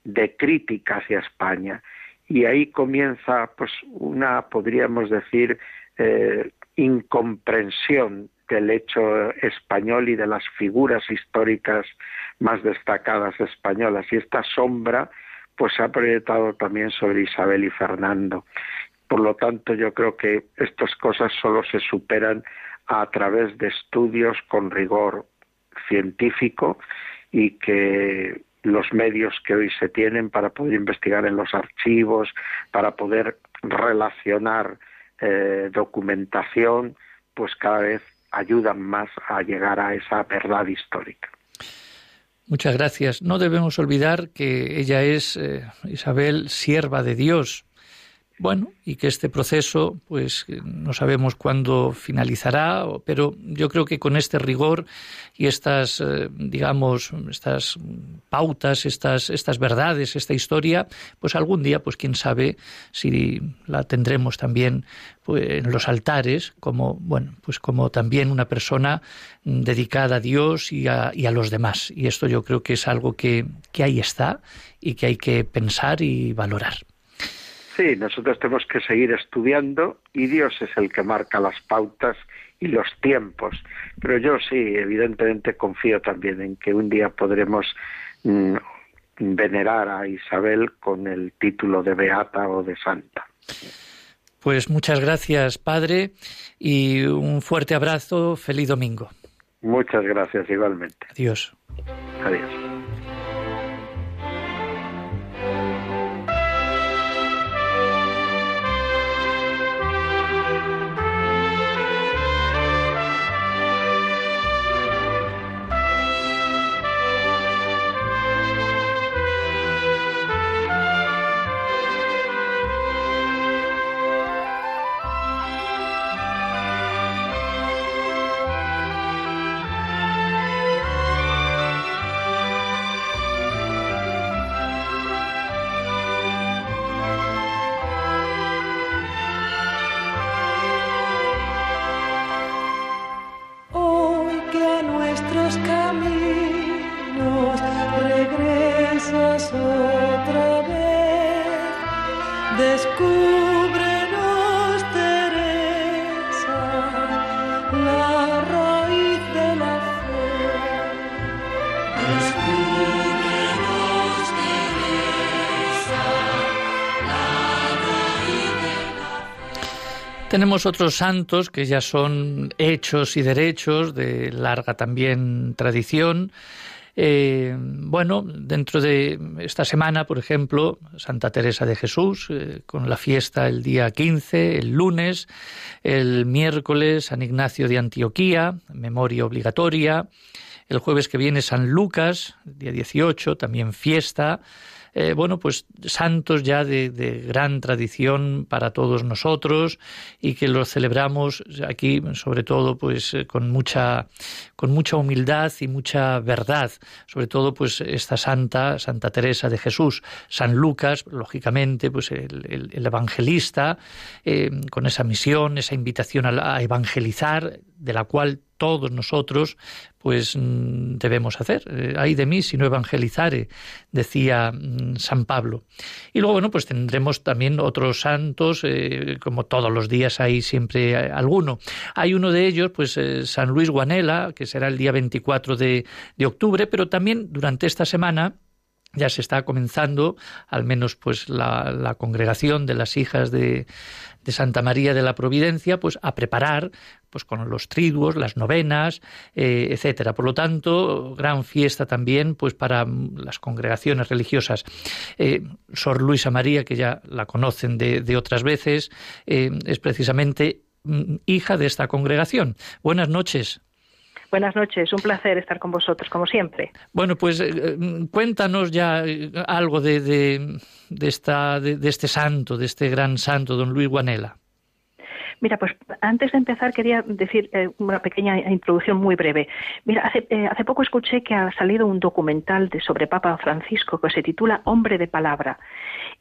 de crítica hacia España. Y ahí comienza, pues, una, podríamos decir, eh, incomprensión del hecho español y de las figuras históricas más destacadas españolas. Y esta sombra pues se ha proyectado también sobre Isabel y Fernando. Por lo tanto, yo creo que estas cosas solo se superan a través de estudios con rigor científico y que los medios que hoy se tienen para poder investigar en los archivos, para poder relacionar eh, documentación, pues cada vez ayudan más a llegar a esa verdad histórica. Muchas gracias. No debemos olvidar que ella es, eh, Isabel, sierva de Dios. Bueno, y que este proceso, pues no sabemos cuándo finalizará, pero yo creo que con este rigor y estas, eh, digamos, estas pautas, estas, estas verdades, esta historia, pues algún día, pues quién sabe si la tendremos también pues, en los altares, como, bueno, pues como también una persona dedicada a Dios y a, y a los demás. Y esto yo creo que es algo que, que ahí está y que hay que pensar y valorar. Sí, nosotros tenemos que seguir estudiando y Dios es el que marca las pautas y los tiempos. Pero yo sí, evidentemente confío también en que un día podremos mm, venerar a Isabel con el título de beata o de santa. Pues muchas gracias, Padre, y un fuerte abrazo. Feliz domingo. Muchas gracias igualmente. Adiós. Adiós. Tenemos otros santos que ya son hechos y derechos de larga también tradición. Eh, bueno, dentro de esta semana, por ejemplo, Santa Teresa de Jesús, eh, con la fiesta el día 15, el lunes, el miércoles San Ignacio de Antioquía, memoria obligatoria, el jueves que viene San Lucas, día 18, también fiesta, eh, bueno, pues santos ya de, gran tradición para todos nosotros y que los celebramos aquí, sobre todo, pues eh, con mucha, con mucha humildad y mucha verdad. Sobre todo, pues esta santa, Santa Teresa de Jesús, San Lucas, lógicamente, pues el, evangelista, eh, con esa misión, esa invitación a evangelizar, de la cual todos nosotros pues mm, debemos hacer. Eh, ay de mí si no evangelizare, decía mm, San Pablo. Y luego, bueno, pues tendremos también otros santos, eh, como todos los días hay siempre alguno. Hay uno de ellos, pues eh, San Luis Guanela, que será el día 24 de, de octubre, pero también durante esta semana ya se está comenzando, al menos pues la, la congregación de las hijas de, de Santa María de la Providencia, pues a preparar pues con los triduos, las novenas, eh, etcétera. Por lo tanto, gran fiesta también pues para las congregaciones religiosas. Eh, Sor Luisa María, que ya la conocen de, otras veces, eh, es precisamente mm, hija de esta congregación. Buenas noches. Buenas noches, un placer estar con vosotros, como siempre. Bueno, pues cuéntanos ya algo de, de, esta, de, este santo, de este gran santo, don Luis Guanela. Mira, pues antes de empezar quería decir eh, una pequeña introducción muy breve. Mira, hace, eh, hace poco escuché que ha salido un documental de, sobre Papa Francisco que se titula Hombre de Palabra.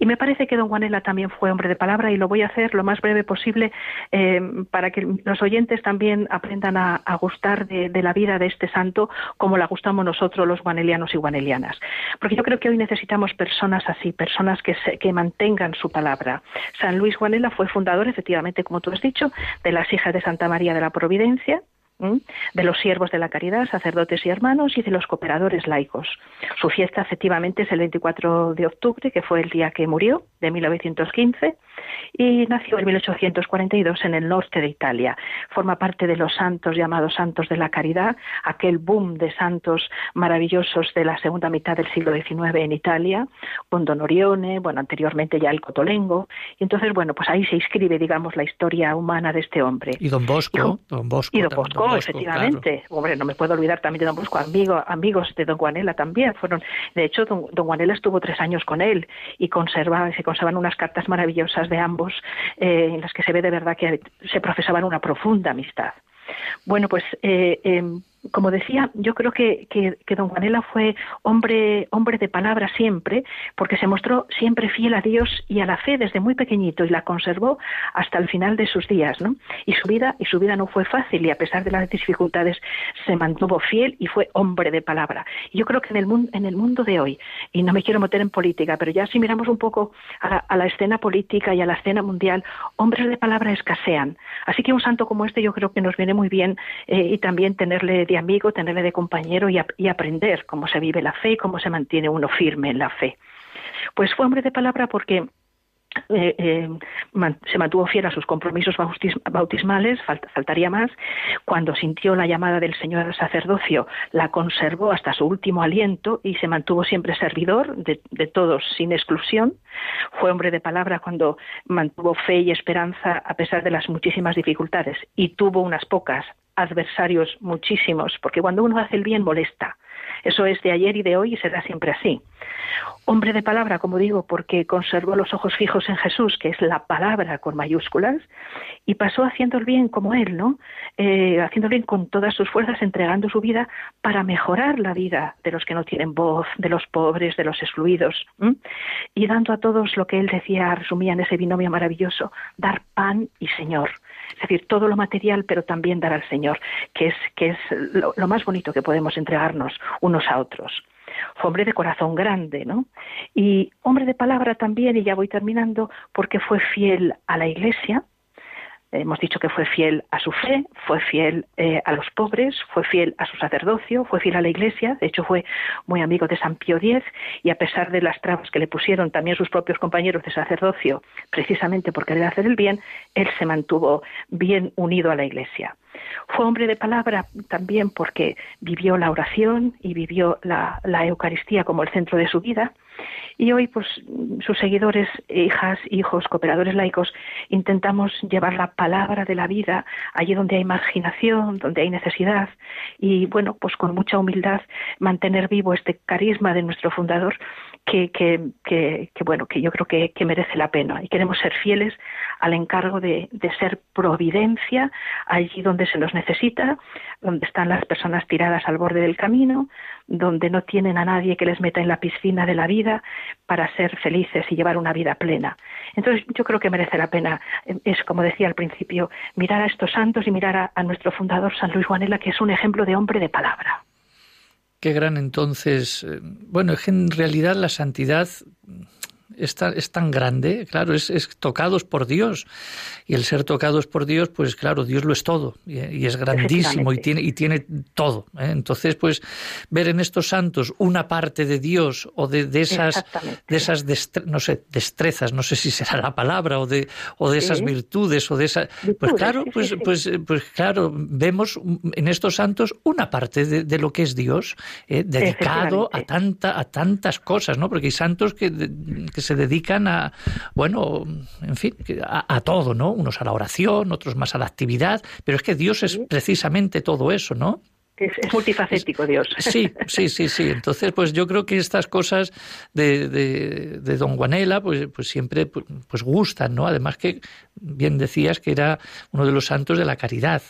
Y me parece que don Juanela también fue hombre de palabra y lo voy a hacer lo más breve posible eh, para que los oyentes también aprendan a, gustar de, la vida de este santo como la gustamos nosotros los guanelianos y guanelianas. Porque yo creo que hoy necesitamos personas así, personas que, que mantengan su palabra. San Luis Guanela fue fundador, efectivamente, como tú has dicho, de las hijas de Santa María de la Providencia, de los siervos de la caridad, sacerdotes y hermanos, y de los cooperadores laicos. Su fiesta efectivamente es el 24 de octubre, que fue el día que murió, de 1915, y nació en 1842 en el norte de Italia. Forma parte de los santos llamados santos de la caridad, aquel boom de santos maravillosos de la segunda mitad del siglo XIX en Italia, con Don Orione, bueno, anteriormente ya el Cotolengo, y entonces, bueno, pues ahí se inscribe, digamos, la historia humana de este hombre. Y Don Bosco, Don Bosco. Y Don Bosco, efectivamente. Hombre, no me puedo olvidar también de Don Bosco, amigos de Don Guanela también fueron. De hecho, Don, Guanela estuvo tres años con él y conserva, se conservan unas cartas maravillosas de ambos eh, en las que se ve de verdad que se profesaban una profunda amistad. Bueno, pues eh, em, como decía, yo creo que, don Juanela fue hombre, hombre de palabra siempre, porque se mostró siempre fiel a Dios y a la fe desde muy pequeñito y la conservó hasta el final de sus días, ¿no? Y su vida, y su vida no fue fácil y a pesar de las dificultades se mantuvo fiel y fue hombre de palabra. Y yo creo que en el mundo, en el mundo de hoy, y no me quiero meter en política, pero ya si miramos un poco a la, escena política y a la escena mundial, hombres de palabra escasean. Así que un santo como este yo creo que nos viene muy bien eh, y también tenerle de amigo, tenerle de compañero y, aprender cómo se vive la fe y cómo se mantiene uno firme en la fe. Pues fue hombre de palabra porque eh, eh, se mantuvo fiel a sus compromisos bautismales, faltaría más, cuando sintió la llamada del Señor al sacerdocio, la conservó hasta su último aliento y se mantuvo siempre servidor de, todos sin exclusión. Fue hombre de palabra cuando mantuvo fe y esperanza a pesar de las muchísimas dificultades y tuvo unas pocas adversarios muchísimos, porque cuando uno hace el bien molesta. Eso es de ayer y de hoy y será siempre así. Hombre de palabra, como digo, porque conservó los ojos fijos en Jesús, que es la palabra con mayúsculas, y pasó haciendo el bien como Él, ¿no? Eh, haciendo el bien con todas sus fuerzas, entregando su vida para mejorar la vida de los que no tienen voz, de los pobres, de los excluidos, y dando a todos lo que Él decía, resumía en ese binomio maravilloso, dar pan y Señor es decir, todo lo material, pero también dar al Señor, que es, que es lo, más bonito que podemos entregarnos unos a otros. Fue hombre de corazón grande, ¿no? Y hombre de palabra también, y ya voy terminando, porque fue fiel a la Iglesia, Hemos dicho que fue fiel a su fe, fue fiel eh, a los pobres, fue fiel a su sacerdocio, fue fiel a la Iglesia, de hecho fue muy amigo de San Pío X y a pesar de las trabas que le pusieron también sus propios compañeros de sacerdocio, precisamente por querer hacer el bien, él se mantuvo bien unido a la Iglesia. Fue hombre de palabra también porque vivió la oración y vivió la, Eucaristía como el centro de su vida. Y hoy, pues, sus seguidores, hijas, hijos, cooperadores laicos, intentamos llevar la palabra de la vida allí donde hay marginación, donde hay necesidad, y bueno, pues con mucha humildad mantener vivo este carisma de nuestro fundador que, que, bueno, que yo creo que, merece la pena. Y queremos ser fieles al encargo de, de ser providencia allí donde se nos necesita, donde están las personas tiradas al borde del camino, donde no tienen a nadie que les meta en la piscina de la vida para ser felices y llevar una vida plena. Entonces yo creo que merece la pena, es como decía al principio, mirar a estos santos y mirar a, a nuestro fundador San Luis Juanela, que es un ejemplo de hombre de palabra. Qué gran entonces. Eh, bueno, es que en realidad la santidad es tan, es tan grande, claro, es, es, tocados por Dios. Y el ser tocados por Dios, pues claro, Dios lo es todo. Y, es grandísimo y tiene, y tiene todo. ¿eh? Entonces, pues ver en estos santos una parte de Dios o de, de esas, de esas no sé, destrezas, no sé si será la palabra, o de, o de esas virtudes, o de esas. Pues claro, pues, pues, pues claro, vemos en estos santos una parte de, de lo que es Dios, ¿eh? dedicado a tanta, a tantas cosas, ¿no? Porque hay santos que, que se dedican a, bueno, en fin, a, a, todo, ¿no? Unos a la oración, otros más a la actividad, pero es que Dios es precisamente todo eso, ¿no? Es, es, multifacético Dios. Sí, sí, sí, sí. Entonces, pues yo creo que estas cosas de, de, de Don Juanela, pues, pues siempre pues, pues, gustan, ¿no? Además que bien decías que era uno de los santos de la caridad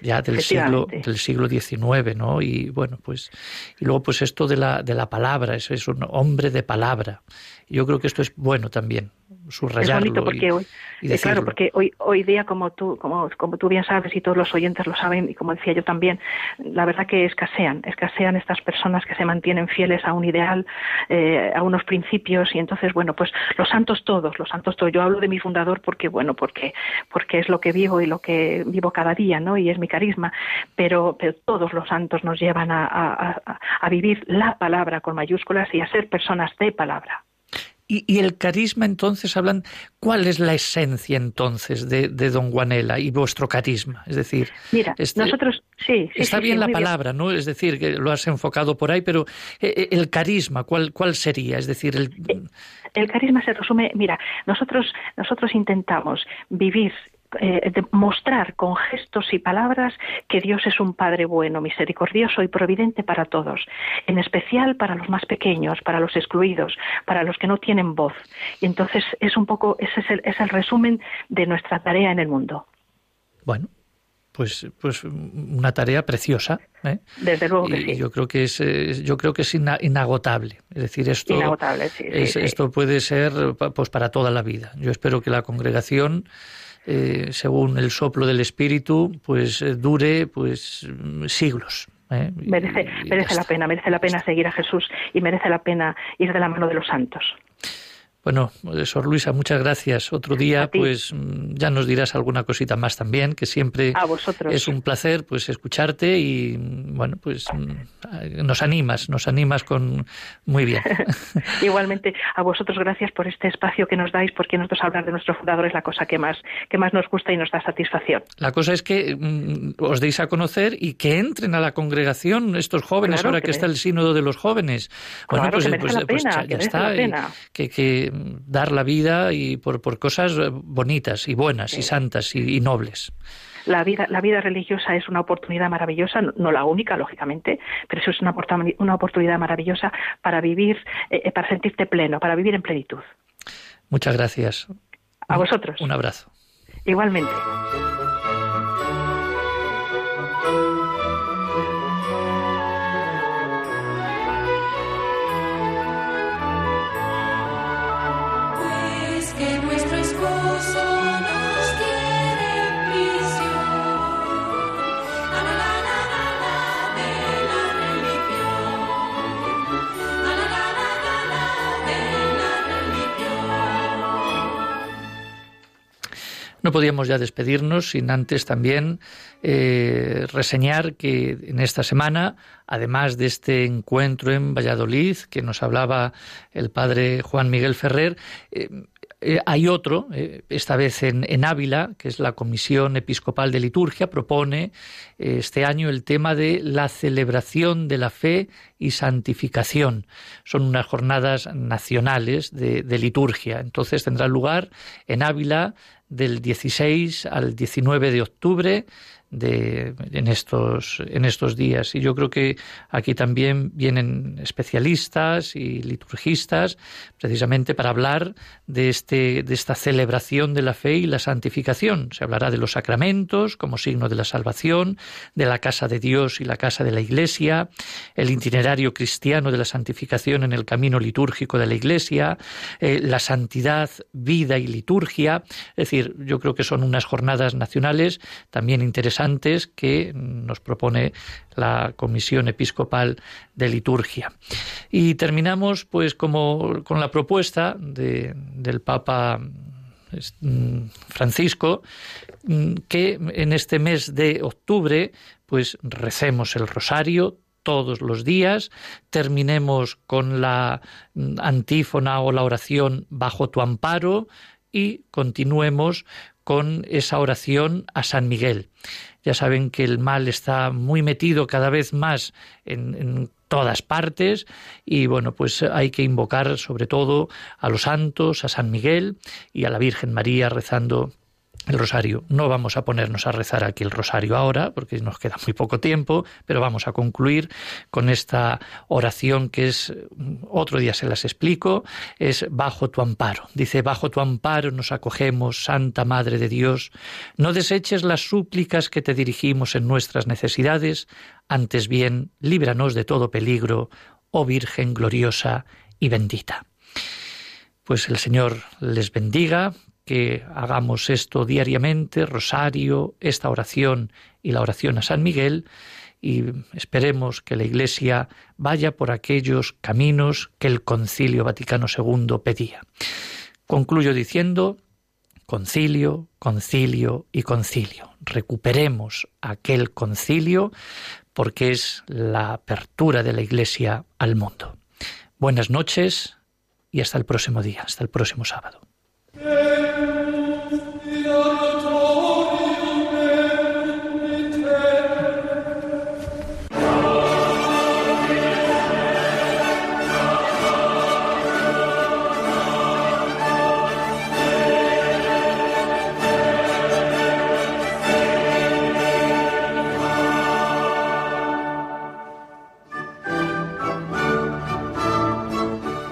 ya del siglo del siglo XIX, ¿no? Y bueno, pues y luego pues esto de la de la palabra, es, es un hombre de palabra. Yo creo que esto es bueno también, subrayarlo. Es bonito porque y, hoy, y claro, porque hoy, hoy día, como tú, como, como tú bien sabes y todos los oyentes lo saben, y como decía yo también, la verdad que escasean, escasean estas personas que se mantienen fieles a un ideal, eh, a unos principios, y entonces, bueno, pues los santos todos, los santos todos. Yo hablo de mi fundador porque, bueno, porque, porque es lo que vivo y lo que vivo cada día, ¿no? Y es mi carisma, pero, pero todos los santos nos llevan a, a, a vivir la palabra con mayúsculas y a ser personas de palabra. Y, y, el carisma, entonces, hablan, ¿cuál es la esencia entonces de, de don Juanela y vuestro carisma? Es decir, Mira, este, nosotros, sí, sí Está sí, bien sí, la palabra, ¿no? Es decir, que lo has enfocado por ahí, pero el carisma, ¿cuál, cuál sería? Es decir, el... el carisma se resume, mira, nosotros, nosotros intentamos vivir eh, mostrar con gestos y palabras que Dios es un Padre bueno, misericordioso y providente para todos, en especial para los más pequeños, para los excluidos, para los que no tienen voz. Y entonces es un poco, ese es el, es el resumen de nuestra tarea en el mundo. Bueno, pues, pues una tarea preciosa. ¿eh? Desde luego que y sí. Yo creo que es, yo creo que es inagotable. Es decir, esto, inagotable, sí, es, sí, esto puede ser pues para toda la vida. Yo espero que la congregación eh, según el soplo del espíritu, pues eh, dure pues siglos. ¿eh? Merece, merece la pena, merece la pena seguir a Jesús y merece la pena ir de la mano de los santos. Bueno, eh, Sor Luisa, muchas gracias. Otro día, pues ya nos dirás alguna cosita más también, que siempre A es un placer pues escucharte y bueno, pues mm, nos animas, nos animas con muy bien. Igualmente, a vosotros gracias por este espacio que nos dais, porque nosotros hablar de nuestro fundador es la cosa que más, que más nos gusta y nos da satisfacción. La cosa es que mm, os deis a conocer y que entren a la congregación estos jóvenes Claro, ahora que que, está el sínodo de los jóvenes. Claro, pues, que pues- la pues ya que está. la y pena. Que, que mm, dar la vida y por, por cosas eh, bonitas y buenas y santas y, y nobles. La vida, la vida religiosa es una oportunidad maravillosa, no, la única, lógicamente, pero eso es una, una oportunidad maravillosa para vivir, eh, para sentirte pleno, para vivir en plenitud. Muchas gracias. A vosotros. Un abrazo. Igualmente. No podíamos ya despedirnos sin antes también eh, reseñar que en esta semana, además de este encuentro en Valladolid, que nos hablaba el padre Juan Miguel Ferrer, eh, eh, hay otro, esta vez en, en, Ávila, que es la Comisión Episcopal de Liturgia, propone este año el tema de la celebración de la fe y santificación. Son unas jornadas nacionales de, de liturgia. Entonces tendrá lugar en Ávila del 16 al 19 de octubre de, en, estos, en estos días. Y yo creo que aquí también vienen especialistas y liturgistas precisamente para hablar de, este, de esta celebración de la fe y la santificación. Se hablará de los sacramentos como signo de la salvación, de la casa de Dios y la casa de la Iglesia, el itinerario cristiano de la santificación en el camino litúrgico de la Iglesia, eh, la santidad, vida y liturgia. Es decir, yo creo que son unas jornadas nacionales también interesantes que nos propone la Comisión Episcopal de Liturgia. Y terminamos pues como con la propuesta de, del Papa Francisco que en este mes de octubre pues recemos el rosario todos los días, terminemos con la antífona o la oración bajo tu amparo y continuemos con esa oración a San Miguel. Ya saben que el mal está muy metido cada vez más en, todas partes y bueno, pues hay que invocar sobre todo a los santos, a San Miguel y a la Virgen María rezando el rosario. No vamos a ponernos a rezar aquí el rosario ahora, porque nos queda muy poco tiempo, pero vamos a concluir con esta oración que es, otro día se las explico, es bajo tu amparo. Dice, bajo tu amparo nos acogemos, Santa Madre de Dios, no deseches las súplicas que te dirigimos en nuestras necesidades, antes bien, líbranos de todo peligro, oh Virgen gloriosa y bendita. Pues el Señor les bendiga, que hagamos esto diariamente, rosario, esta oración y la oración a San Miguel, y esperemos que la Iglesia vaya por aquellos caminos que el Concilio Vaticano II pedía. Concluyo diciendo, concilio, concilio y concilio. Recuperemos aquel concilio porque es la apertura de la Iglesia al mundo. Buenas noches y hasta el próximo día, hasta el próximo sábado.